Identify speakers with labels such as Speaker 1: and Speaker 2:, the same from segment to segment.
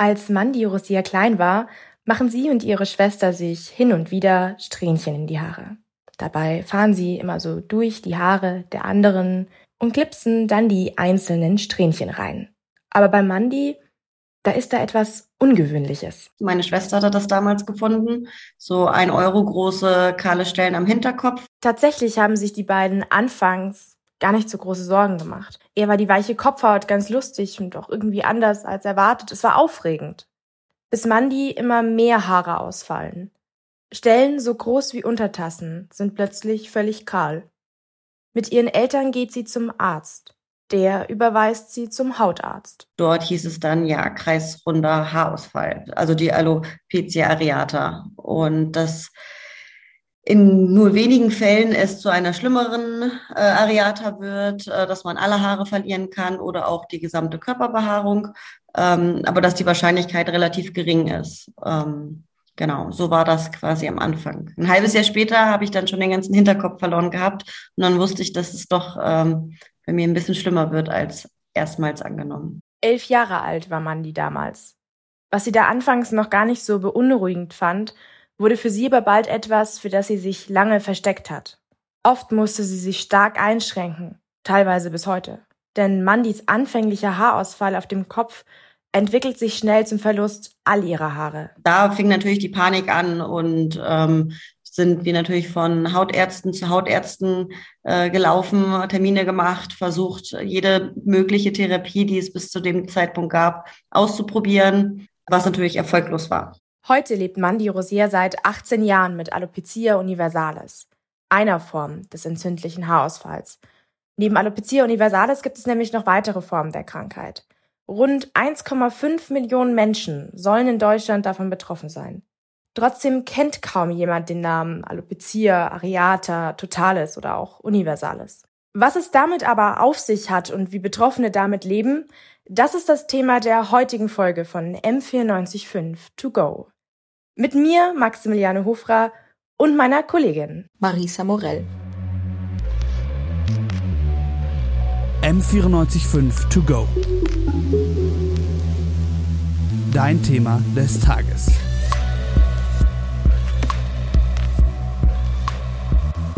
Speaker 1: Als Mandy Rosia klein war, machen sie und ihre Schwester sich hin und wieder Strähnchen in die Haare. Dabei fahren sie immer so durch die Haare der anderen und klipsen dann die einzelnen Strähnchen rein. Aber bei Mandy, da ist da etwas Ungewöhnliches.
Speaker 2: Meine Schwester hatte das damals gefunden. So ein Euro große kahle Stellen am Hinterkopf.
Speaker 1: Tatsächlich haben sich die beiden anfangs gar nicht so große Sorgen gemacht. Eher war die weiche Kopfhaut ganz lustig und auch irgendwie anders als erwartet. Es war aufregend. Bis Mandy immer mehr Haare ausfallen. Stellen so groß wie Untertassen sind plötzlich völlig kahl. Mit ihren Eltern geht sie zum Arzt. Der überweist sie zum Hautarzt.
Speaker 2: Dort hieß es dann ja kreisrunder Haarausfall, also die Alopecia areata. Und das in nur wenigen Fällen es zu einer schlimmeren äh, Areata wird, äh, dass man alle Haare verlieren kann oder auch die gesamte Körperbehaarung, ähm, aber dass die Wahrscheinlichkeit relativ gering ist. Ähm, Genau, so war das quasi am Anfang. Ein halbes Jahr später habe ich dann schon den ganzen Hinterkopf verloren gehabt und dann wusste ich, dass es doch ähm, bei mir ein bisschen schlimmer wird als erstmals angenommen.
Speaker 1: Elf Jahre alt war Mandy damals. Was sie da anfangs noch gar nicht so beunruhigend fand, wurde für sie aber bald etwas, für das sie sich lange versteckt hat. Oft musste sie sich stark einschränken, teilweise bis heute. Denn Mandys anfänglicher Haarausfall auf dem Kopf entwickelt sich schnell zum Verlust all ihrer Haare.
Speaker 2: Da fing natürlich die Panik an und ähm, sind wir natürlich von Hautärzten zu Hautärzten äh, gelaufen, Termine gemacht, versucht, jede mögliche Therapie, die es bis zu dem Zeitpunkt gab, auszuprobieren, was natürlich erfolglos war.
Speaker 1: Heute lebt Mandy Rosier seit 18 Jahren mit Alopecia universalis, einer Form des entzündlichen Haarausfalls. Neben Alopecia universalis gibt es nämlich noch weitere Formen der Krankheit. Rund 1,5 Millionen Menschen sollen in Deutschland davon betroffen sein. Trotzdem kennt kaum jemand den Namen Alopecia, Areata, Totalis oder auch Universalis. Was es damit aber auf sich hat und wie Betroffene damit leben, das ist das Thema der heutigen Folge von M945 To Go. Mit mir, Maximiliane Hofra, und meiner Kollegin
Speaker 3: Marisa Morell.
Speaker 4: M945 To Go. Dein Thema des Tages.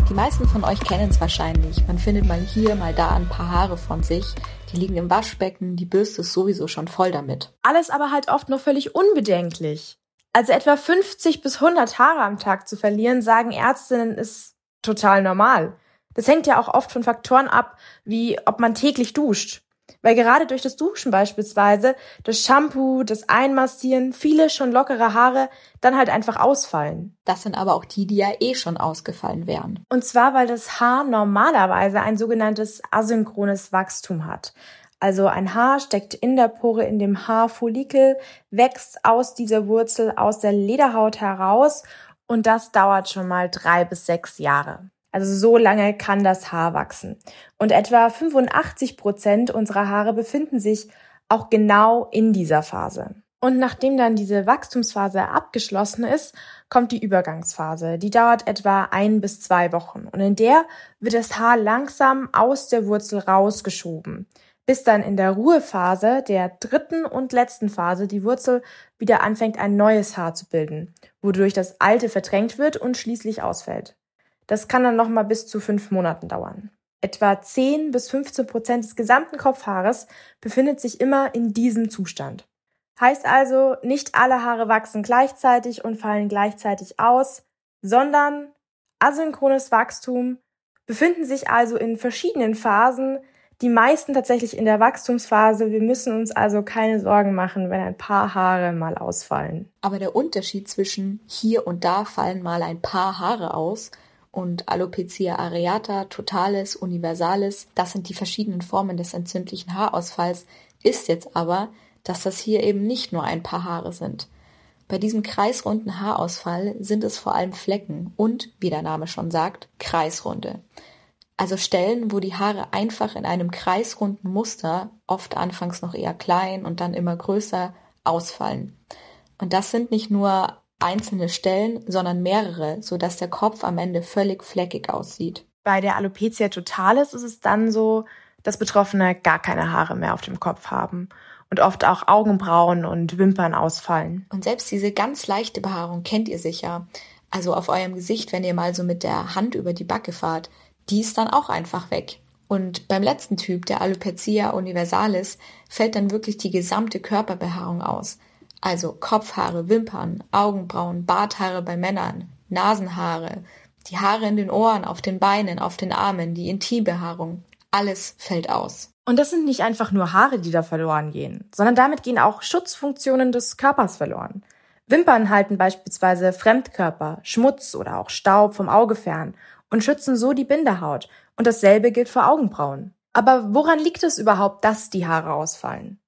Speaker 3: Die meisten von euch kennen es wahrscheinlich. Man findet mal hier, mal da ein paar Haare von sich. Die liegen im Waschbecken, die Bürste ist sowieso schon voll damit.
Speaker 1: Alles aber halt oft noch völlig unbedenklich. Also etwa 50 bis 100 Haare am Tag zu verlieren, sagen Ärztinnen, ist total normal. Das hängt ja auch oft von Faktoren ab, wie ob man täglich duscht. Weil gerade durch das Duschen beispielsweise, das Shampoo, das Einmassieren, viele schon lockere Haare dann halt einfach ausfallen.
Speaker 3: Das sind aber auch die, die ja eh schon ausgefallen wären.
Speaker 1: Und zwar, weil das Haar normalerweise ein sogenanntes asynchrones Wachstum hat. Also ein Haar steckt in der Pore in dem Haarfollikel, wächst aus dieser Wurzel aus der Lederhaut heraus und das dauert schon mal drei bis sechs Jahre. Also so lange kann das Haar wachsen. Und etwa 85 Prozent unserer Haare befinden sich auch genau in dieser Phase. Und nachdem dann diese Wachstumsphase abgeschlossen ist, kommt die Übergangsphase. Die dauert etwa ein bis zwei Wochen. Und in der wird das Haar langsam aus der Wurzel rausgeschoben, bis dann in der Ruhephase, der dritten und letzten Phase, die Wurzel wieder anfängt, ein neues Haar zu bilden, wodurch das alte verdrängt wird und schließlich ausfällt. Das kann dann nochmal bis zu fünf Monaten dauern. Etwa 10 bis 15 Prozent des gesamten Kopfhaares befindet sich immer in diesem Zustand. Heißt also, nicht alle Haare wachsen gleichzeitig und fallen gleichzeitig aus, sondern asynchrones Wachstum befinden sich also in verschiedenen Phasen, die meisten tatsächlich in der Wachstumsphase. Wir müssen uns also keine Sorgen machen, wenn ein paar Haare mal ausfallen.
Speaker 3: Aber der Unterschied zwischen hier und da fallen mal ein paar Haare aus und Alopecia areata, totalis, universalis, das sind die verschiedenen Formen des entzündlichen Haarausfalls, ist jetzt aber, dass das hier eben nicht nur ein paar Haare sind. Bei diesem kreisrunden Haarausfall sind es vor allem Flecken und, wie der Name schon sagt, kreisrunde. Also Stellen, wo die Haare einfach in einem kreisrunden Muster, oft anfangs noch eher klein und dann immer größer, ausfallen. Und das sind nicht nur einzelne Stellen, sondern mehrere, sodass der Kopf am Ende völlig fleckig aussieht.
Speaker 1: Bei der Alopecia totalis ist es dann so, dass Betroffene gar keine Haare mehr auf dem Kopf haben. und oft auch Augenbrauen und Wimpern ausfallen.
Speaker 3: Und selbst diese ganz leichte Behaarung kennt ihr sicher. Also auf eurem Gesicht, wenn ihr mal so mit der Hand über die Backe fahrt, die ist dann auch einfach weg. Und beim letzten Typ, der Alopecia universalis, fällt dann wirklich die gesamte Körperbehaarung aus. Also Kopfhaare, Wimpern, Augenbrauen, Barthaare bei Männern, Nasenhaare, die Haare in den Ohren, auf den Beinen, auf den Armen, die Intimbehaarung. Alles fällt aus.
Speaker 1: Und das sind nicht einfach nur Haare, die da verloren gehen, sondern damit gehen auch Schutzfunktionen des Körpers verloren. Wimpern halten beispielsweise Fremdkörper, Schmutz oder auch Staub vom Auge fern und schützen so die Bindehaut. Und dasselbe gilt für Augenbrauen. Aber woran liegt es überhaupt, dass die Haare ausfallen?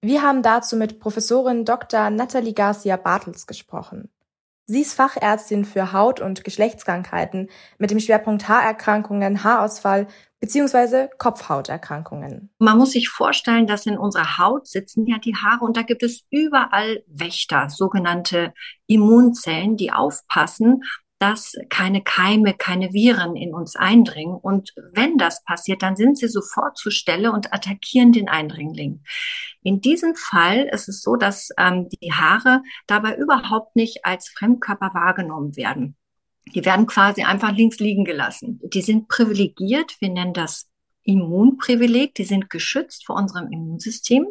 Speaker 1: Wir haben dazu mit Professorin Dr. Nathalie Garcia Bartels gesprochen. Sie ist Fachärztin für Haut- und Geschlechtskrankheiten mit dem Schwerpunkt Haarerkrankungen, Haarausfall bzw. Kopfhauterkrankungen.
Speaker 5: Man muss sich vorstellen, dass in unserer Haut sitzen ja die Haare und da gibt es überall Wächter, sogenannte Immunzellen, die aufpassen, dass keine Keime, keine Viren in uns eindringen. Und wenn das passiert, dann sind sie sofort zur Stelle und attackieren den Eindringling. In diesem Fall ist es so, dass ähm, die Haare dabei überhaupt nicht als Fremdkörper wahrgenommen werden. Die werden quasi einfach links liegen gelassen. Die sind privilegiert. Wir nennen das Immunprivileg, die sind geschützt vor unserem Immunsystem.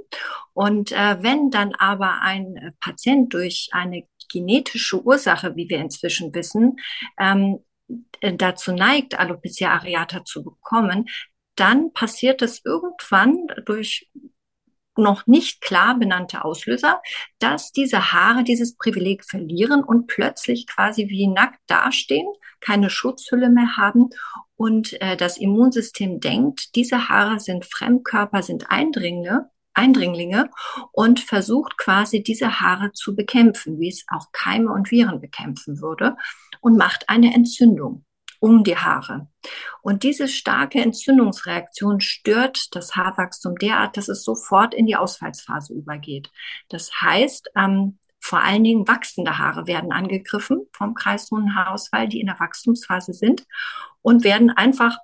Speaker 5: Und äh, wenn dann aber ein Patient durch eine genetische Ursache, wie wir inzwischen wissen, ähm, dazu neigt, Alopecia areata zu bekommen, dann passiert es irgendwann durch noch nicht klar benannte Auslöser, dass diese Haare dieses Privileg verlieren und plötzlich quasi wie nackt dastehen, keine Schutzhülle mehr haben und äh, das Immunsystem denkt, diese Haare sind Fremdkörper, sind Eindringlinge Eindringlinge und versucht quasi diese Haare zu bekämpfen, wie es auch Keime und Viren bekämpfen würde und macht eine Entzündung um die Haare. Und diese starke Entzündungsreaktion stört das Haarwachstum derart, dass es sofort in die Ausfallsphase übergeht. Das heißt, ähm, vor allen Dingen wachsende Haare werden angegriffen vom kreisrunden Haarausfall, die in der Wachstumsphase sind und werden einfach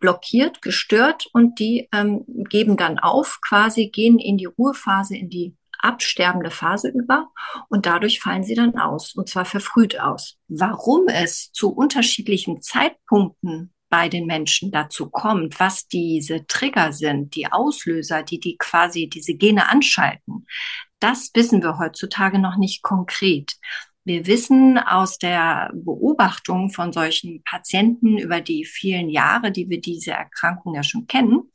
Speaker 5: blockiert, gestört und die ähm, geben dann auf, quasi gehen in die Ruhephase, in die absterbende Phase über und dadurch fallen sie dann aus und zwar verfrüht aus. Warum es zu unterschiedlichen Zeitpunkten bei den Menschen dazu kommt, was diese Trigger sind, die Auslöser, die die quasi diese Gene anschalten, das wissen wir heutzutage noch nicht konkret. Wir wissen aus der Beobachtung von solchen Patienten über die vielen Jahre, die wir diese Erkrankung ja schon kennen,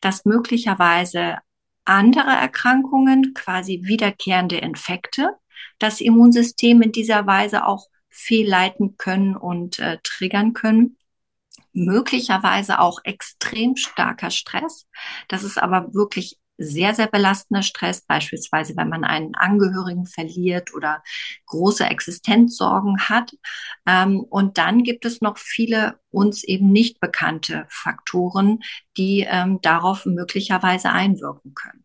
Speaker 5: dass möglicherweise andere Erkrankungen, quasi wiederkehrende Infekte, das Immunsystem in dieser Weise auch fehlleiten können und äh, triggern können möglicherweise auch extrem starker Stress. Das ist aber wirklich sehr, sehr belastender Stress, beispielsweise wenn man einen Angehörigen verliert oder große Existenzsorgen hat. Ähm, und dann gibt es noch viele uns eben nicht bekannte Faktoren, die ähm, darauf möglicherweise einwirken können.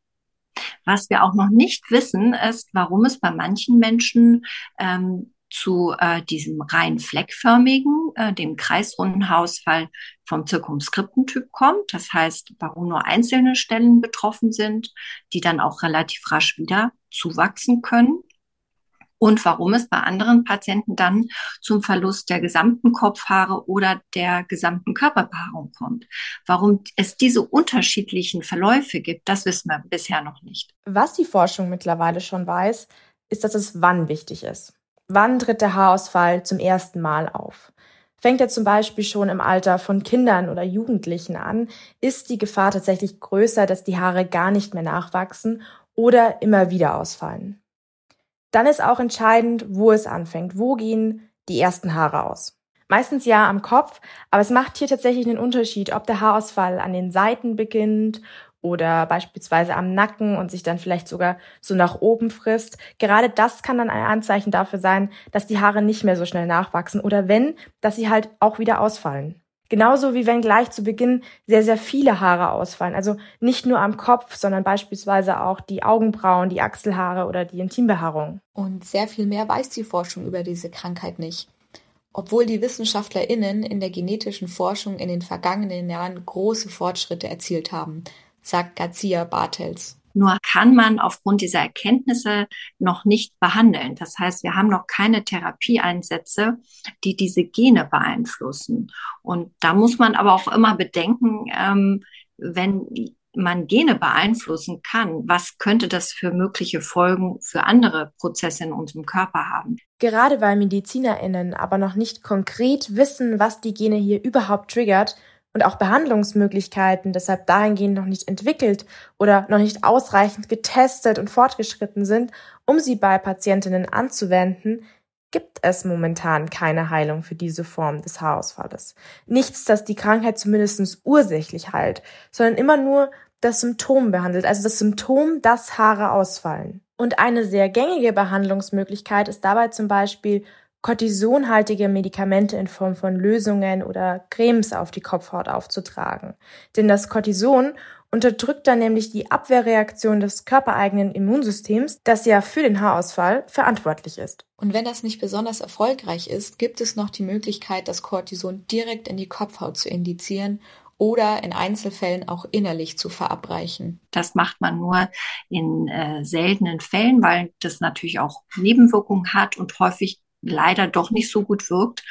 Speaker 5: Was wir auch noch nicht wissen, ist, warum es bei manchen Menschen ähm, zu äh, diesem rein fleckförmigen, äh, dem kreisrunden Haarausfall vom Zirkumskriptentyp kommt. Das heißt, warum nur einzelne Stellen betroffen sind, die dann auch relativ rasch wieder zuwachsen können. Und warum es bei anderen Patienten dann zum Verlust der gesamten Kopfhaare oder der gesamten Körperbehaarung kommt. Warum es diese unterschiedlichen Verläufe gibt, das wissen wir bisher noch nicht.
Speaker 1: Was die Forschung mittlerweile schon weiß, ist, dass es wann wichtig ist. Wann tritt der Haarausfall zum ersten Mal auf? Fängt er zum Beispiel schon im Alter von Kindern oder Jugendlichen an, ist die Gefahr tatsächlich größer, dass die Haare gar nicht mehr nachwachsen oder immer wieder ausfallen. Dann ist auch entscheidend, wo es anfängt. Wo gehen die ersten Haare aus? Meistens ja am Kopf, aber es macht hier tatsächlich einen Unterschied, ob der Haarausfall an den Seiten beginnt oder beispielsweise am Nacken und sich dann vielleicht sogar so nach oben frisst. Gerade das kann dann ein Anzeichen dafür sein, dass die Haare nicht mehr so schnell nachwachsen oder wenn, dass sie halt auch wieder ausfallen. Genauso wie wenn gleich zu Beginn sehr, sehr viele Haare ausfallen. Also nicht nur am Kopf, sondern beispielsweise auch die Augenbrauen, die Achselhaare oder die Intimbehaarung.
Speaker 3: Und sehr viel mehr weiß die Forschung über diese Krankheit nicht. Obwohl die WissenschaftlerInnen in der genetischen Forschung in den vergangenen Jahren große Fortschritte erzielt haben, sagt Garcia Bartels.
Speaker 5: Nur kann man aufgrund dieser Erkenntnisse noch nicht behandeln. Das heißt, wir haben noch keine Therapieeinsätze, die diese Gene beeinflussen. Und da muss man aber auch immer bedenken, ähm, wenn man Gene beeinflussen kann, was könnte das für mögliche Folgen für andere Prozesse in unserem Körper haben?
Speaker 1: Gerade weil MedizinerInnen aber noch nicht konkret wissen, was die Gene hier überhaupt triggert und auch Behandlungsmöglichkeiten deshalb dahingehend noch nicht entwickelt oder noch nicht ausreichend getestet und fortgeschritten sind, um sie bei Patientinnen anzuwenden, gibt es momentan keine Heilung für diese Form des Haarausfalles. Nichts, das die Krankheit zumindest ursächlich heilt, sondern immer nur das Symptom behandelt, also das Symptom, dass Haare ausfallen. Und eine sehr gängige Behandlungsmöglichkeit ist dabei zum Beispiel kortisonhaltige Medikamente in Form von Lösungen oder Cremes auf die Kopfhaut aufzutragen. Denn das Cortison unterdrückt dann nämlich die Abwehrreaktion des körpereigenen Immunsystems, das ja für den Haarausfall verantwortlich ist.
Speaker 3: Und wenn das nicht besonders erfolgreich ist, gibt es noch die Möglichkeit, das Cortison direkt in die Kopfhaut zu indizieren oder in Einzelfällen auch innerlich zu verabreichen.
Speaker 5: Das macht man nur in äh, seltenen Fällen, weil das natürlich auch Nebenwirkungen hat und häufig leider doch nicht so gut wirkt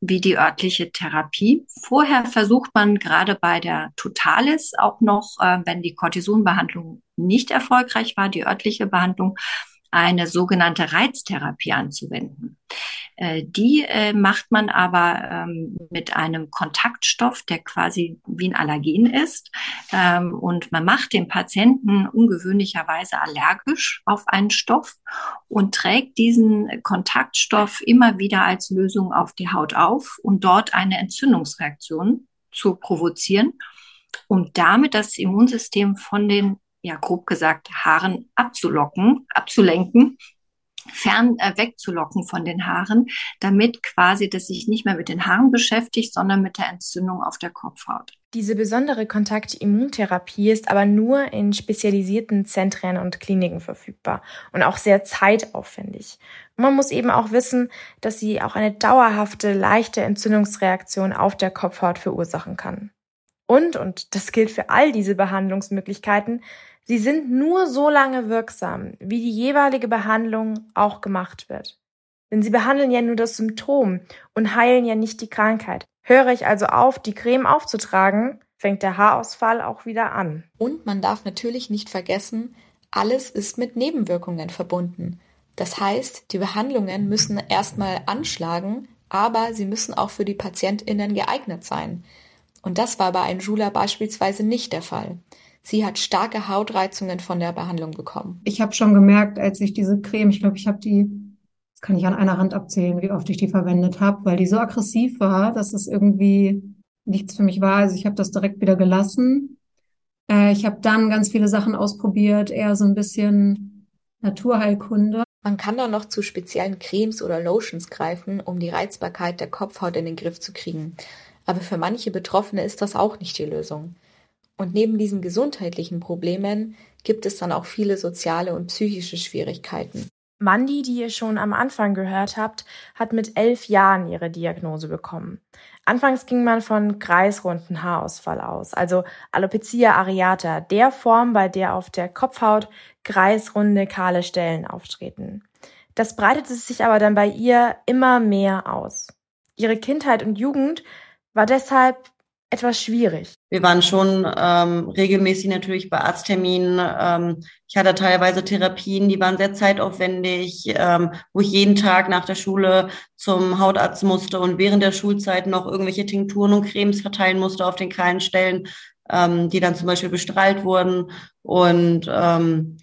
Speaker 5: wie die örtliche Therapie. Vorher versucht man gerade bei der Totalis auch noch, äh, wenn die Cortisonbehandlung nicht erfolgreich war, die örtliche Behandlung, eine sogenannte Reiztherapie anzuwenden. Äh, die äh, macht man aber ähm, mit einem Kontaktstoff, der quasi wie ein Allergen ist. Ähm, und man macht den Patienten ungewöhnlicherweise allergisch auf einen Stoff und trägt diesen Kontaktstoff immer wieder als Lösung auf die Haut auf, um dort eine Entzündungsreaktion zu provozieren um damit das Immunsystem von den ja grob gesagt, Haaren abzulocken, abzulenken, fern äh, wegzulocken von den Haaren, damit quasi das sich nicht mehr mit den Haaren beschäftigt, sondern mit der Entzündung auf der Kopfhaut.
Speaker 1: Diese besondere Kontaktimmuntherapie ist aber nur in spezialisierten Zentren und Kliniken verfügbar und auch sehr zeitaufwendig. Man muss eben auch wissen, dass sie auch eine dauerhafte, leichte Entzündungsreaktion auf der Kopfhaut verursachen kann. Und, und das gilt für all diese Behandlungsmöglichkeiten, Sie sind nur so lange wirksam, wie die jeweilige Behandlung auch gemacht wird. Denn sie behandeln ja nur das Symptom und heilen ja nicht die Krankheit. Höre ich also auf, die Creme aufzutragen, fängt der Haarausfall auch wieder an.
Speaker 3: Und man darf natürlich nicht vergessen, alles ist mit Nebenwirkungen verbunden. Das heißt, die Behandlungen müssen erstmal anschlagen, aber sie müssen auch für die PatientInnen geeignet sein. Und das war bei Anjula beispielsweise nicht der Fall. Sie hat starke Hautreizungen von der Behandlung bekommen.
Speaker 6: Ich habe schon gemerkt, als ich diese Creme, ich glaube, ich habe die, das kann ich an einer Hand abzählen, wie oft ich die verwendet habe, weil die so aggressiv war, dass es irgendwie nichts für mich war. Also ich habe das direkt wieder gelassen. Äh, ich habe dann ganz viele Sachen ausprobiert, eher so ein bisschen Naturheilkunde.
Speaker 3: Man kann dann noch zu speziellen Cremes oder Lotions greifen, um die Reizbarkeit der Kopfhaut in den Griff zu kriegen. Aber für manche Betroffene ist das auch nicht die Lösung. Und neben diesen gesundheitlichen Problemen gibt es dann auch viele soziale und psychische Schwierigkeiten.
Speaker 1: Mandy, die ihr schon am Anfang gehört habt, hat mit elf Jahren ihre Diagnose bekommen. Anfangs ging man von kreisrunden Haarausfall aus, also Alopecia areata, der Form, bei der auf der Kopfhaut kreisrunde, kahle Stellen auftreten. Das breitete sich aber dann bei ihr immer mehr aus. Ihre Kindheit und Jugend war deshalb etwas schwierig.
Speaker 2: Wir waren schon ähm, regelmäßig natürlich bei Arztterminen. Ähm, ich hatte teilweise Therapien, die waren sehr zeitaufwendig, ähm, wo ich jeden Tag nach der Schule zum Hautarzt musste und während der Schulzeit noch irgendwelche Tinkturen und Cremes verteilen musste auf den kleinen Stellen, ähm, die dann zum Beispiel bestrahlt wurden. Und ähm,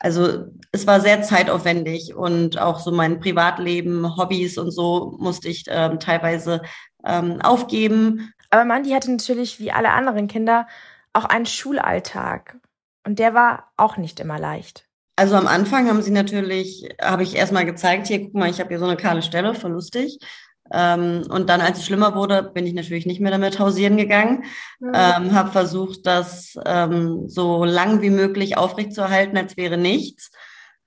Speaker 2: also es war sehr zeitaufwendig und auch so mein Privatleben, Hobbys und so musste ich ähm, teilweise ähm, aufgeben.
Speaker 1: Aber Mandy hatte natürlich wie alle anderen Kinder auch einen Schulalltag. Und der war auch nicht immer leicht.
Speaker 2: Also am Anfang haben sie natürlich, habe ich erstmal gezeigt, hier, guck mal, ich habe hier so eine kahle Stelle, voll lustig. Ähm, und dann, als es schlimmer wurde, bin ich natürlich nicht mehr damit hausieren gegangen. Mhm. Ähm, habe versucht, das ähm, so lang wie möglich aufrechtzuerhalten, als wäre nichts.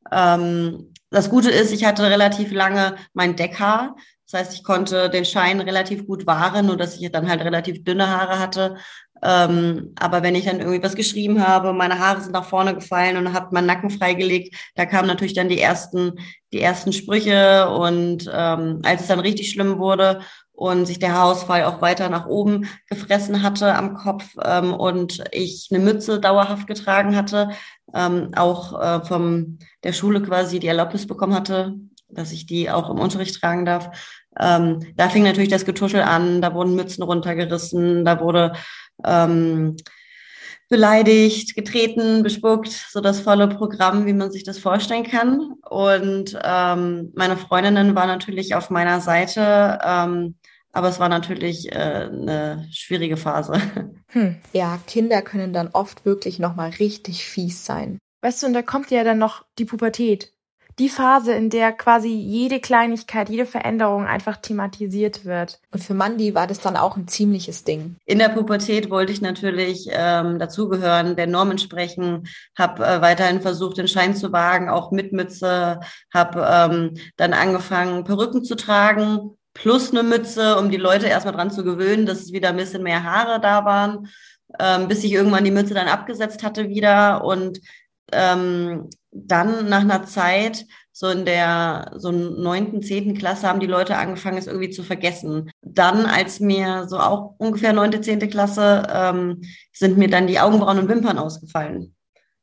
Speaker 2: Ähm, das Gute ist, ich hatte relativ lange mein Deckhaar. Das heißt, ich konnte den Schein relativ gut wahren, nur dass ich dann halt relativ dünne Haare hatte. Ähm, aber wenn ich dann irgendwie was geschrieben habe, meine Haare sind nach vorne gefallen und habe meinen Nacken freigelegt, da kamen natürlich dann die ersten, die ersten Sprüche. Und ähm, als es dann richtig schlimm wurde und sich der Haarausfall auch weiter nach oben gefressen hatte am Kopf ähm, und ich eine Mütze dauerhaft getragen hatte, ähm, auch äh, vom der Schule quasi die Erlaubnis bekommen hatte, dass ich die auch im Unterricht tragen darf. Ähm, da fing natürlich das Getuschel an, da wurden Mützen runtergerissen, da wurde ähm, beleidigt, getreten, bespuckt, so das volle Programm, wie man sich das vorstellen kann. Und ähm, meine Freundinnen waren natürlich auf meiner Seite, ähm, aber es war natürlich äh, eine schwierige Phase.
Speaker 3: Hm. Ja, Kinder können dann oft wirklich nochmal richtig fies sein.
Speaker 1: Weißt du, und da kommt ja dann noch die Pubertät die Phase, in der quasi jede Kleinigkeit, jede Veränderung einfach thematisiert wird.
Speaker 3: Und für Mandy war das dann auch ein ziemliches Ding.
Speaker 2: In der Pubertät wollte ich natürlich ähm, dazugehören, der Norm entsprechen, habe äh, weiterhin versucht, den Schein zu wagen, auch mit Mütze, habe ähm, dann angefangen, Perücken zu tragen, plus eine Mütze, um die Leute erstmal dran zu gewöhnen, dass es wieder ein bisschen mehr Haare da waren, ähm, bis ich irgendwann die Mütze dann abgesetzt hatte wieder und ähm, dann nach einer Zeit, so in der so neunten, zehnten Klasse, haben die Leute angefangen, es irgendwie zu vergessen. Dann, als mir so auch ungefähr neunte, zehnte Klasse, ähm, sind mir dann die Augenbrauen und Wimpern ausgefallen.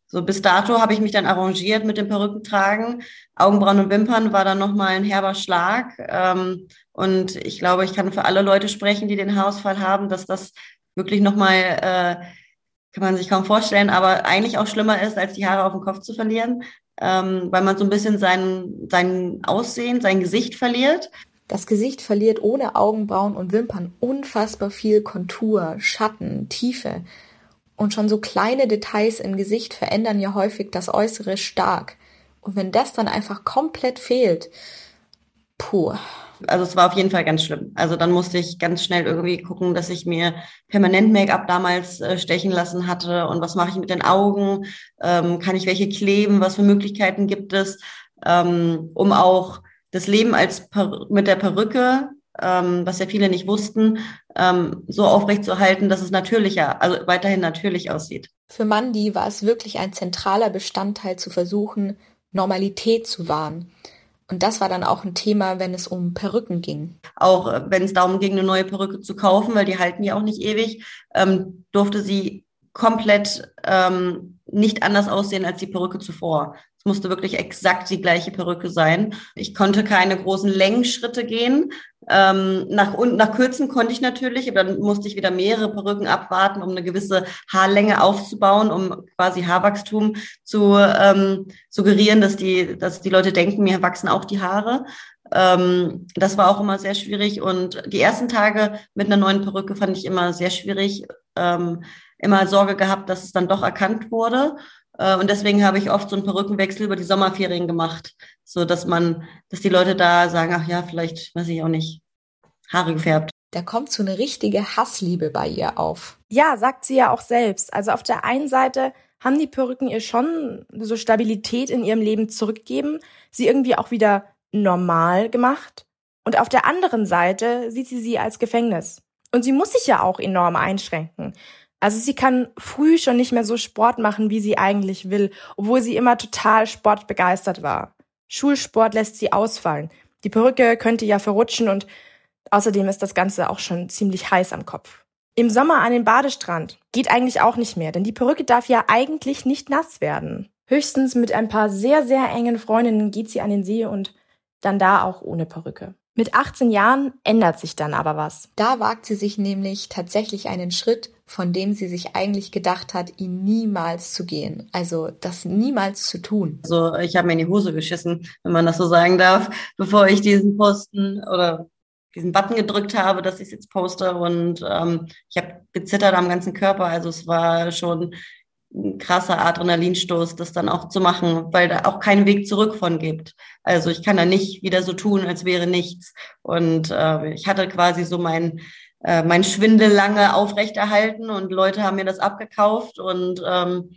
Speaker 2: So bis dato habe ich mich dann arrangiert mit dem Perückentragen. Augenbrauen und Wimpern war dann nochmal ein herber Schlag. Ähm, und ich glaube, ich kann für alle Leute sprechen, die den Haarausfall haben, dass das wirklich nochmal äh, kann man sich kaum vorstellen, aber eigentlich auch schlimmer ist, als die Haare auf dem Kopf zu verlieren, ähm, weil man so ein bisschen sein, sein Aussehen, sein Gesicht verliert.
Speaker 3: Das Gesicht verliert ohne Augenbrauen und Wimpern unfassbar viel Kontur, Schatten, Tiefe. Und schon so kleine Details im Gesicht verändern ja häufig das Äußere stark. Und wenn das dann einfach komplett fehlt, puh,
Speaker 2: also es war auf jeden Fall ganz schlimm. Also dann musste ich ganz schnell irgendwie gucken, dass ich mir permanent Make-up damals äh, stechen lassen hatte und was mache ich mit den Augen, ähm, kann ich welche kleben, was für Möglichkeiten gibt es, ähm, um auch das Leben als per mit der Perücke, ähm, was ja viele nicht wussten, ähm, so aufrechtzuerhalten, dass es natürlicher, also weiterhin natürlich aussieht.
Speaker 3: Für Mandy war es wirklich ein zentraler Bestandteil zu versuchen, Normalität zu wahren. Und das war dann auch ein Thema, wenn es um Perücken ging.
Speaker 2: Auch äh, wenn es darum ging, eine neue Perücke zu kaufen, weil die halten ja auch nicht ewig, ähm, durfte sie komplett ähm, nicht anders aussehen als die Perücke zuvor. Es musste wirklich exakt die gleiche Perücke sein. Ich konnte keine großen Längenschritte gehen. Ähm, nach unten, nach Kürzen konnte ich natürlich, aber dann musste ich wieder mehrere Perücken abwarten, um eine gewisse Haarlänge aufzubauen, um quasi Haarwachstum zu ähm, suggerieren, dass die, dass die Leute denken, mir wachsen auch die Haare. Ähm, das war auch immer sehr schwierig und die ersten Tage mit einer neuen Perücke fand ich immer sehr schwierig. Ähm, immer Sorge gehabt, dass es dann doch erkannt wurde. Äh, und deswegen habe ich oft so einen Perückenwechsel über die Sommerferien gemacht, so dass man, dass die Leute da sagen, ach ja, vielleicht, weiß ich auch nicht, Haare gefärbt.
Speaker 3: Da kommt so eine richtige Hassliebe bei ihr auf.
Speaker 1: Ja, sagt sie ja auch selbst. Also auf der einen Seite haben die Perücken ihr schon so Stabilität in ihrem Leben zurückgegeben, sie irgendwie auch wieder normal gemacht. Und auf der anderen Seite sieht sie sie als Gefängnis. Und sie muss sich ja auch enorm einschränken. Also sie kann früh schon nicht mehr so Sport machen, wie sie eigentlich will, obwohl sie immer total sportbegeistert war. Schulsport lässt sie ausfallen. Die Perücke könnte ja verrutschen und außerdem ist das Ganze auch schon ziemlich heiß am Kopf. Im Sommer an den Badestrand geht eigentlich auch nicht mehr, denn die Perücke darf ja eigentlich nicht nass werden. Höchstens mit ein paar sehr, sehr engen Freundinnen geht sie an den See und dann da auch ohne Perücke. Mit 18 Jahren ändert sich dann aber was.
Speaker 3: Da wagt sie sich nämlich tatsächlich einen Schritt, von dem sie sich eigentlich gedacht hat, ihn niemals zu gehen. Also das niemals zu tun.
Speaker 2: Also ich habe mir in die Hose geschissen, wenn man das so sagen darf, bevor ich diesen Posten oder diesen Button gedrückt habe, dass ich es jetzt poste. Und ähm, ich habe gezittert am ganzen Körper. Also es war schon ein krasser Adrenalinstoß, das dann auch zu machen, weil da auch keinen Weg zurück von gibt. Also ich kann da nicht wieder so tun, als wäre nichts. Und äh, ich hatte quasi so mein, äh, mein Schwindel lange aufrechterhalten und Leute haben mir das abgekauft und ähm,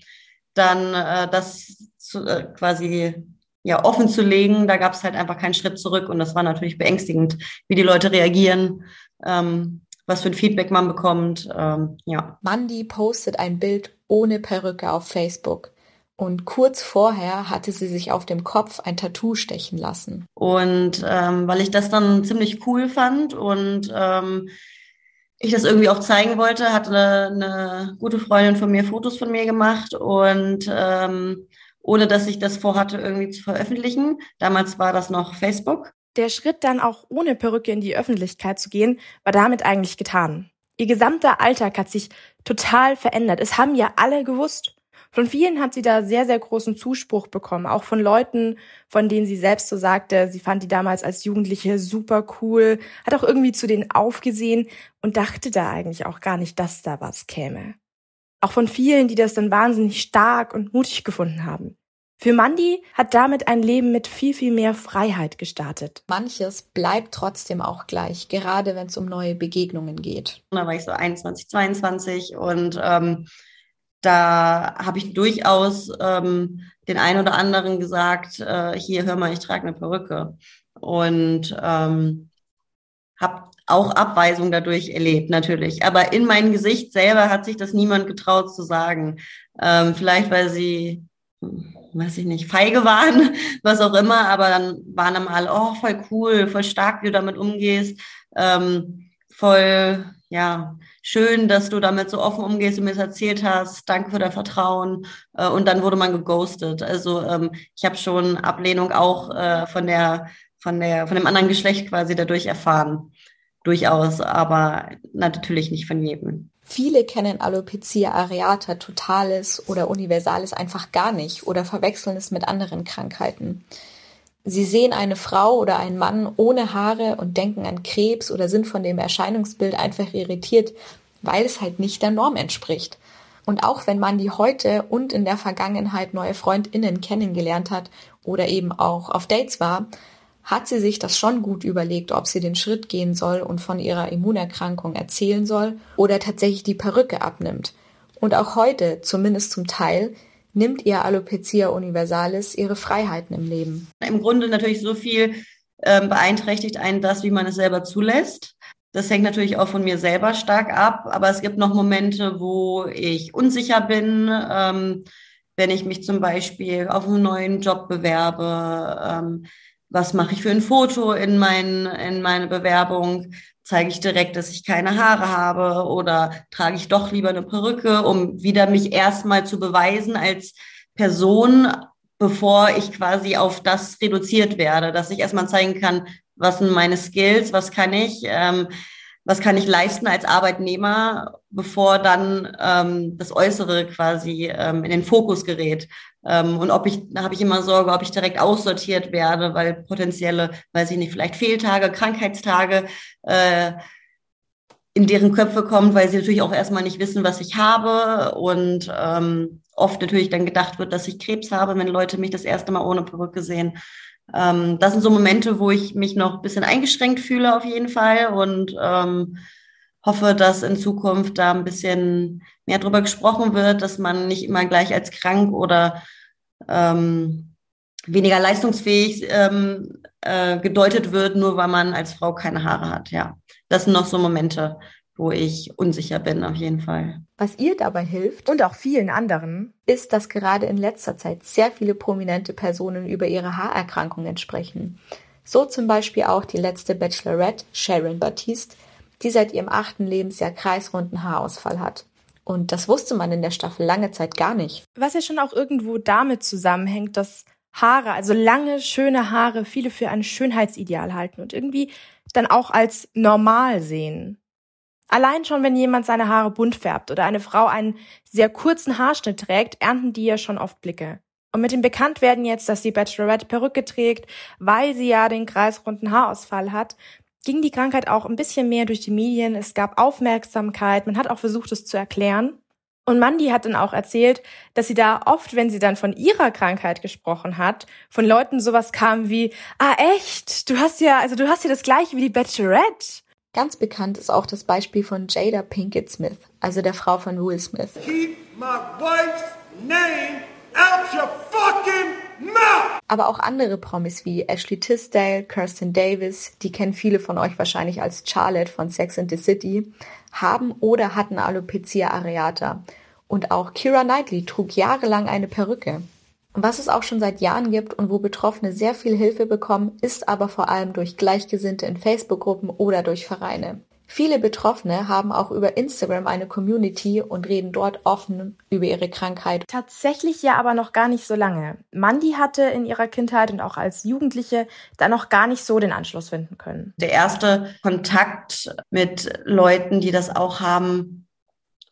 Speaker 2: dann äh, das zu, äh, quasi ja offen zu legen, da gab es halt einfach keinen Schritt zurück und das war natürlich beängstigend, wie die Leute reagieren. Ähm, was für ein Feedback man bekommt. Ähm, ja.
Speaker 3: Mandy postet ein Bild ohne Perücke auf Facebook. Und kurz vorher hatte sie sich auf dem Kopf ein Tattoo stechen lassen.
Speaker 2: Und ähm, weil ich das dann ziemlich cool fand und ähm, ich das irgendwie auch zeigen wollte, hatte eine, eine gute Freundin von mir Fotos von mir gemacht und ähm, ohne dass ich das vorhatte, irgendwie zu veröffentlichen. Damals war das noch Facebook.
Speaker 1: Der Schritt dann auch ohne Perücke in die Öffentlichkeit zu gehen, war damit eigentlich getan. Ihr gesamter Alltag hat sich total verändert. Es haben ja alle gewusst. Von vielen hat sie da sehr, sehr großen Zuspruch bekommen. Auch von Leuten, von denen sie selbst so sagte, sie fand die damals als Jugendliche super cool, hat auch irgendwie zu denen aufgesehen und dachte da eigentlich auch gar nicht, dass da was käme. Auch von vielen, die das dann wahnsinnig stark und mutig gefunden haben. Für Mandy hat damit ein Leben mit viel, viel mehr Freiheit gestartet.
Speaker 3: Manches bleibt trotzdem auch gleich, gerade wenn es um neue Begegnungen geht.
Speaker 2: Da war ich so 21, 22 und ähm, da habe ich durchaus ähm, den einen oder anderen gesagt, äh, hier, hör mal, ich trage eine Perücke. Und ähm, habe auch Abweisung dadurch erlebt, natürlich. Aber in mein Gesicht selber hat sich das niemand getraut zu sagen. Ähm, vielleicht, weil sie, hm, weiß ich nicht, feige waren, was auch immer, aber dann waren dann alle, oh, voll cool, voll stark, wie du damit umgehst, ähm, voll, ja, schön, dass du damit so offen umgehst und mir das erzählt hast. Danke für dein Vertrauen. Äh, und dann wurde man geghostet. Also ähm, ich habe schon Ablehnung auch äh, von der von der von dem anderen Geschlecht quasi dadurch erfahren. Durchaus, aber natürlich nicht von jedem.
Speaker 3: Viele kennen Alopecia areata totalis oder universalis einfach gar nicht oder verwechseln es mit anderen Krankheiten. Sie sehen eine Frau oder einen Mann ohne Haare und denken an Krebs oder sind von dem Erscheinungsbild einfach irritiert, weil es halt nicht der Norm entspricht. Und auch wenn man die heute und in der Vergangenheit neue Freundinnen kennengelernt hat oder eben auch auf Dates war, hat sie sich das schon gut überlegt, ob sie den Schritt gehen soll und von ihrer Immunerkrankung erzählen soll oder tatsächlich die Perücke abnimmt. Und auch heute, zumindest zum Teil, nimmt ihr Alopecia universalis ihre Freiheiten im Leben?
Speaker 2: Im Grunde natürlich so viel ähm, beeinträchtigt einen das, wie man es selber zulässt. Das hängt natürlich auch von mir selber stark ab, aber es gibt noch Momente, wo ich unsicher bin, ähm, wenn ich mich zum Beispiel auf einen neuen Job bewerbe. Ähm, was mache ich für ein Foto in, mein, in meine Bewerbung? zeige ich direkt, dass ich keine Haare habe oder trage ich doch lieber eine Perücke, um wieder mich erstmal zu beweisen als Person, bevor ich quasi auf das reduziert werde, dass ich erstmal zeigen kann, was sind meine Skills, was kann ich, ähm, was kann ich leisten als Arbeitnehmer, bevor dann ähm, das Äußere quasi ähm, in den Fokus gerät. Ähm, und ob ich, da habe ich immer Sorge, ob ich direkt aussortiert werde, weil potenzielle, weiß ich nicht, vielleicht Fehltage, Krankheitstage äh, in deren Köpfe kommt, weil sie natürlich auch erstmal nicht wissen, was ich habe und ähm, oft natürlich dann gedacht wird, dass ich Krebs habe, wenn Leute mich das erste Mal ohne Perücke sehen. Ähm, das sind so Momente, wo ich mich noch ein bisschen eingeschränkt fühle auf jeden Fall und ähm, hoffe, dass in Zukunft da ein bisschen mehr drüber gesprochen wird, dass man nicht immer gleich als krank oder ähm, weniger leistungsfähig ähm, äh, gedeutet wird, nur weil man als Frau keine Haare hat. Ja, das sind noch so Momente, wo ich unsicher bin, auf jeden Fall.
Speaker 3: Was ihr dabei hilft und auch vielen anderen, ist, dass gerade in letzter Zeit sehr viele prominente Personen über ihre Haarerkrankungen sprechen. So zum Beispiel auch die letzte Bachelorette, Sharon Baptiste, die seit ihrem achten Lebensjahr kreisrunden Haarausfall hat. Und das wusste man in der Staffel lange Zeit gar nicht.
Speaker 1: Was ja schon auch irgendwo damit zusammenhängt, dass Haare, also lange, schöne Haare, viele für ein Schönheitsideal halten und irgendwie dann auch als normal sehen. Allein schon, wenn jemand seine Haare bunt färbt oder eine Frau einen sehr kurzen Haarschnitt trägt, ernten die ja schon oft Blicke. Und mit dem Bekanntwerden jetzt, dass die Bachelorette Perücke trägt, weil sie ja den kreisrunden Haarausfall hat, ging die Krankheit auch ein bisschen mehr durch die Medien. Es gab Aufmerksamkeit. Man hat auch versucht, es zu erklären. Und Mandy hat dann auch erzählt, dass sie da oft, wenn sie dann von ihrer Krankheit gesprochen hat, von Leuten sowas kam wie, ah echt, du hast ja, also du hast ja das gleiche wie die Bachelorette.
Speaker 3: Ganz bekannt ist auch das Beispiel von Jada Pinkett Smith, also der Frau von Will Smith. Keep my wife's name out your fucking mouth! Aber auch andere Promis wie Ashley Tisdale, Kirsten Davis, die kennen viele von euch wahrscheinlich als Charlotte von Sex and the City, haben oder hatten Alopecia areata. Und auch Kira Knightley trug jahrelang eine Perücke. Was es auch schon seit Jahren gibt und wo Betroffene sehr viel Hilfe bekommen, ist aber vor allem durch Gleichgesinnte in Facebook-Gruppen oder durch Vereine. Viele Betroffene haben auch über Instagram eine Community und reden dort offen über ihre Krankheit.
Speaker 1: Tatsächlich ja aber noch gar nicht so lange. Mandy hatte in ihrer Kindheit und auch als Jugendliche da noch gar nicht so den Anschluss finden können.
Speaker 2: Der erste Kontakt mit Leuten, die das auch haben,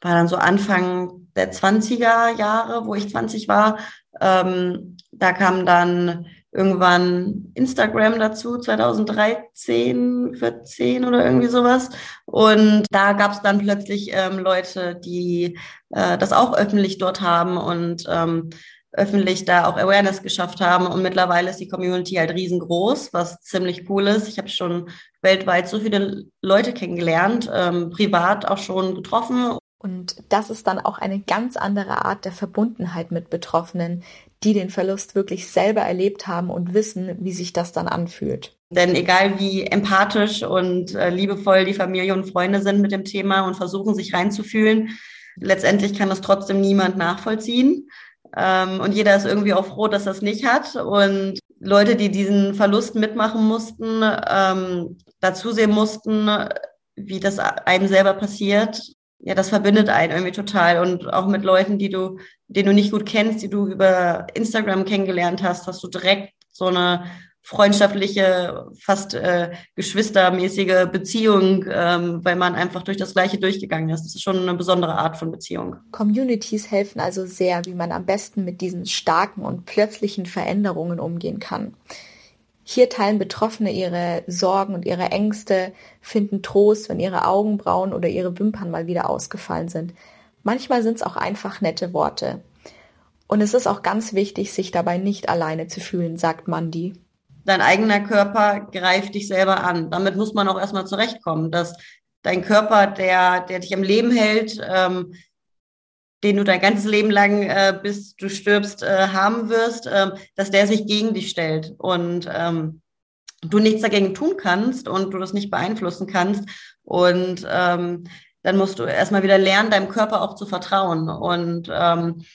Speaker 2: war dann so Anfang der 20er Jahre, wo ich 20 war. Ähm, da kam dann irgendwann Instagram dazu, 2013, 14 oder irgendwie sowas. Und da gab es dann plötzlich ähm, Leute, die äh, das auch öffentlich dort haben und ähm, öffentlich da auch Awareness geschafft haben. Und mittlerweile ist die Community halt riesengroß, was ziemlich cool ist. Ich habe schon weltweit so viele Leute kennengelernt, ähm, privat auch schon getroffen
Speaker 3: und das ist dann auch eine ganz andere Art der Verbundenheit mit Betroffenen, die den Verlust wirklich selber erlebt haben und wissen, wie sich das dann anfühlt.
Speaker 2: Denn egal wie empathisch und äh, liebevoll die Familie und Freunde sind mit dem Thema und versuchen sich reinzufühlen, letztendlich kann das trotzdem niemand nachvollziehen. Ähm, und jeder ist irgendwie auch froh, dass es nicht hat. Und Leute, die diesen Verlust mitmachen mussten, ähm, dazu sehen mussten, wie das einem selber passiert, ja, das verbindet einen irgendwie total. Und auch mit Leuten, die du, den du nicht gut kennst, die du über Instagram kennengelernt hast, hast du direkt so eine freundschaftliche, fast äh, geschwistermäßige Beziehung, ähm, weil man einfach durch das Gleiche durchgegangen ist. Das ist schon eine besondere Art von Beziehung.
Speaker 3: Communities helfen also sehr, wie man am besten mit diesen starken und plötzlichen Veränderungen umgehen kann. Hier teilen Betroffene ihre Sorgen und ihre Ängste, finden Trost, wenn ihre Augenbrauen oder ihre Wimpern mal wieder ausgefallen sind. Manchmal sind es auch einfach nette Worte. Und es ist auch ganz wichtig, sich dabei nicht alleine zu fühlen, sagt Mandy.
Speaker 2: Dein eigener Körper greift dich selber an. Damit muss man auch erstmal zurechtkommen, dass dein Körper, der, der dich am Leben hält, ähm, den du dein ganzes Leben lang, äh, bis du stirbst, äh, haben wirst, äh, dass der sich gegen dich stellt und ähm, du nichts dagegen tun kannst und du das nicht beeinflussen kannst. Und ähm, dann musst du erstmal wieder lernen, deinem Körper auch zu vertrauen. Und ähm,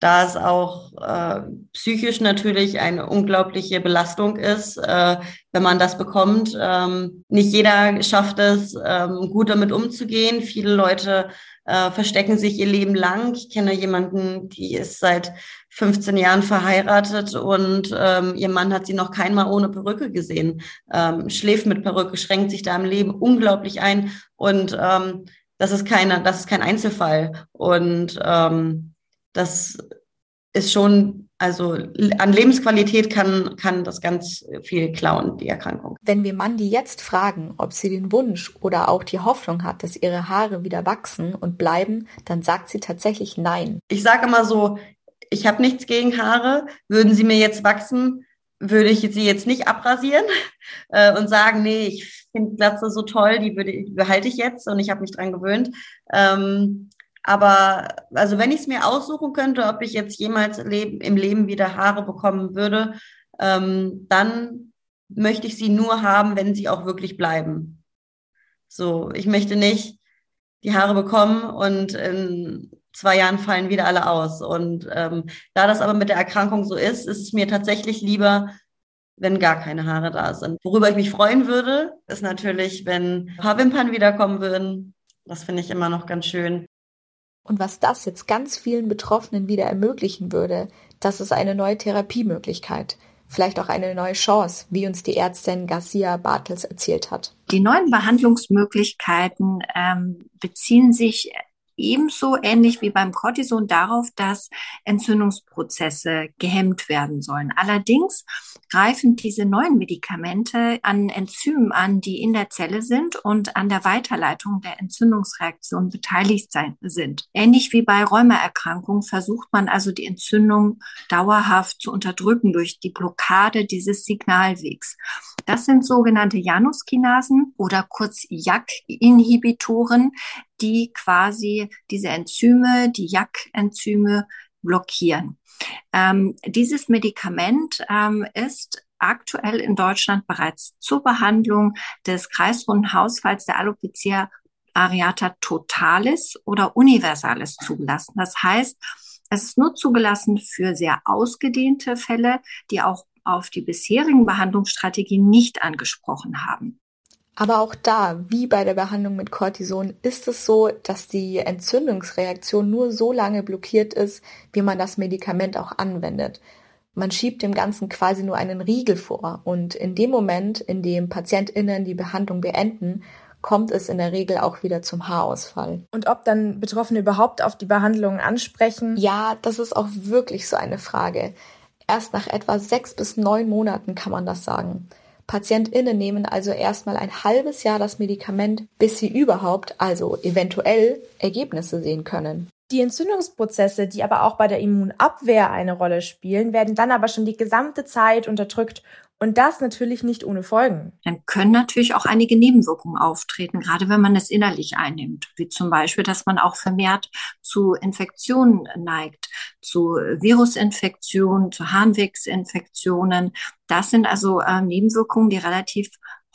Speaker 2: da es auch äh, psychisch natürlich eine unglaubliche Belastung ist, äh, wenn man das bekommt. Ähm, nicht jeder schafft es, ähm, gut damit umzugehen. Viele Leute äh, verstecken sich ihr Leben lang. Ich kenne jemanden, die ist seit 15 Jahren verheiratet und ähm, ihr Mann hat sie noch keinmal ohne Perücke gesehen, ähm, schläft mit Perücke, schränkt sich da im Leben unglaublich ein und ähm, das ist keine, das ist kein Einzelfall und ähm, das ist schon, also an Lebensqualität kann, kann das ganz viel klauen, die Erkrankung.
Speaker 3: Wenn wir Mandy jetzt fragen, ob sie den Wunsch oder auch die Hoffnung hat, dass ihre Haare wieder wachsen und bleiben, dann sagt sie tatsächlich nein.
Speaker 2: Ich sage immer so, ich habe nichts gegen Haare. Würden sie mir jetzt wachsen, würde ich sie jetzt nicht abrasieren äh, und sagen, nee, ich finde Glatze so toll, die, würde, behalte ich jetzt und ich habe mich dran gewöhnt. Ähm, aber also wenn ich es mir aussuchen könnte, ob ich jetzt jemals leb im Leben wieder Haare bekommen würde, ähm, dann möchte ich sie nur haben, wenn sie auch wirklich bleiben. So, ich möchte nicht die Haare bekommen und in zwei Jahren fallen wieder alle aus. Und ähm, da das aber mit der Erkrankung so ist, ist es mir tatsächlich lieber, wenn gar keine Haare da sind. Worüber ich mich freuen würde, ist natürlich, wenn ein paar Wimpern wiederkommen würden. Das finde ich immer noch ganz schön.
Speaker 3: Und was das jetzt ganz vielen Betroffenen wieder ermöglichen würde, das ist eine neue Therapiemöglichkeit. Vielleicht auch eine neue Chance, wie uns die Ärztin Garcia Bartels erzählt hat.
Speaker 5: Die neuen Behandlungsmöglichkeiten ähm, beziehen sich ebenso ähnlich wie beim Cortison darauf, dass Entzündungsprozesse gehemmt werden sollen. Allerdings greifen diese neuen Medikamente an Enzymen an, die in der Zelle sind und an der Weiterleitung der Entzündungsreaktion beteiligt sein, sind. Ähnlich wie bei Rheumaerkrankungen versucht man also die Entzündung dauerhaft zu unterdrücken durch die Blockade dieses Signalwegs. Das sind sogenannte Januskinasen oder kurz JAK-Inhibitoren, die quasi diese Enzyme, die JAK-Enzyme blockieren. Ähm, dieses Medikament ähm, ist aktuell in Deutschland bereits zur Behandlung des kreisrunden Hausfalls der Alopecia areata totalis oder universalis zugelassen. Das heißt, es ist nur zugelassen für sehr ausgedehnte Fälle, die auch auf die bisherigen Behandlungsstrategien nicht angesprochen haben.
Speaker 3: Aber auch da, wie bei der Behandlung mit Cortison, ist es so, dass die Entzündungsreaktion nur so lange blockiert ist, wie man das Medikament auch anwendet. Man schiebt dem Ganzen quasi nur einen Riegel vor und in dem Moment, in dem PatientInnen die Behandlung beenden, kommt es in der Regel auch wieder zum Haarausfall.
Speaker 1: Und ob dann Betroffene überhaupt auf die Behandlungen ansprechen?
Speaker 3: Ja, das ist auch wirklich so eine Frage. Erst nach etwa sechs bis neun Monaten kann man das sagen. PatientInnen nehmen also erstmal ein halbes Jahr das Medikament, bis sie überhaupt, also eventuell, Ergebnisse sehen können.
Speaker 1: Die Entzündungsprozesse, die aber auch bei der Immunabwehr eine Rolle spielen, werden dann aber schon die gesamte Zeit unterdrückt und das natürlich nicht ohne Folgen.
Speaker 5: Dann können natürlich auch einige Nebenwirkungen auftreten, gerade wenn man es innerlich einnimmt, wie zum Beispiel, dass man auch vermehrt zu Infektionen neigt, zu Virusinfektionen, zu Harnwegsinfektionen. Das sind also äh, Nebenwirkungen, die relativ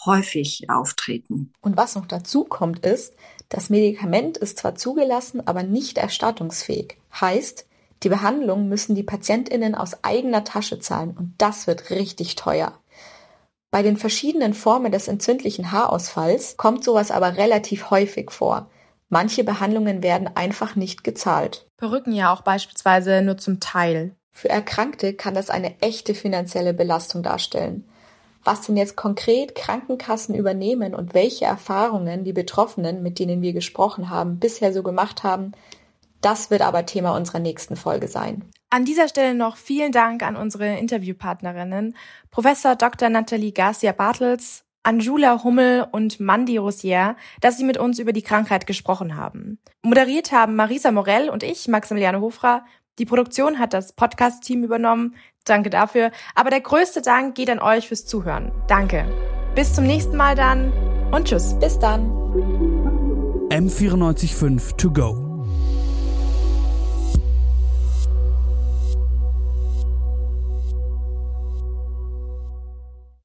Speaker 5: häufig auftreten.
Speaker 3: Und was noch dazu kommt, ist, das Medikament ist zwar zugelassen, aber nicht erstattungsfähig. Heißt, die Behandlung müssen die PatientInnen aus eigener Tasche zahlen und das wird richtig teuer. Bei den verschiedenen Formen des entzündlichen Haarausfalls kommt sowas aber relativ häufig vor. Manche Behandlungen werden einfach nicht gezahlt.
Speaker 1: Perücken ja auch beispielsweise nur zum Teil.
Speaker 3: Für Erkrankte kann das eine echte finanzielle Belastung darstellen. Was denn jetzt konkret Krankenkassen übernehmen und welche Erfahrungen die Betroffenen, mit denen wir gesprochen haben, bisher so gemacht haben, das wird aber Thema unserer nächsten Folge sein.
Speaker 1: An dieser Stelle noch vielen Dank an unsere Interviewpartnerinnen, Professor Dr. Nathalie Garcia Bartels, Anjula Hummel und Mandy Rosier, dass sie mit uns über die Krankheit gesprochen haben. Moderiert haben Marisa Morell und ich, Maximiliane Hofra. Die Produktion hat das Podcast-Team übernommen. Danke dafür. Aber der größte Dank geht an euch fürs Zuhören. Danke. Bis zum nächsten Mal dann und tschüss.
Speaker 3: Bis dann.
Speaker 4: M945 to go.